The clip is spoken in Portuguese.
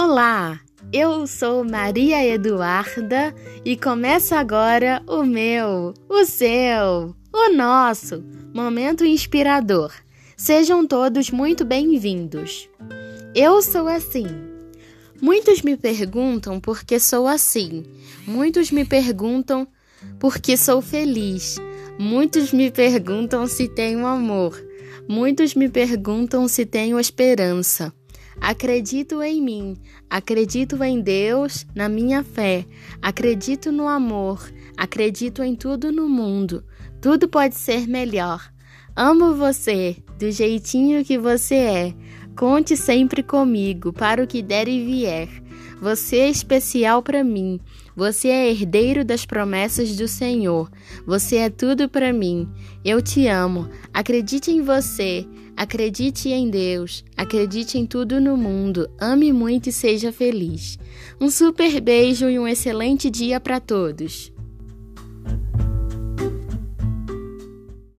Olá, eu sou Maria Eduarda e começa agora o meu, o seu, o nosso momento inspirador. Sejam todos muito bem-vindos. Eu sou assim. Muitos me perguntam por que sou assim. Muitos me perguntam por que sou feliz. Muitos me perguntam se tenho amor. Muitos me perguntam se tenho esperança. Acredito em mim, acredito em Deus, na minha fé, acredito no amor, acredito em tudo no mundo. Tudo pode ser melhor. Amo você do jeitinho que você é. Conte sempre comigo para o que der e vier. Você é especial para mim. Você é herdeiro das promessas do Senhor. Você é tudo para mim. Eu te amo. Acredite em você. Acredite em Deus. Acredite em tudo no mundo. Ame muito e seja feliz. Um super beijo e um excelente dia para todos.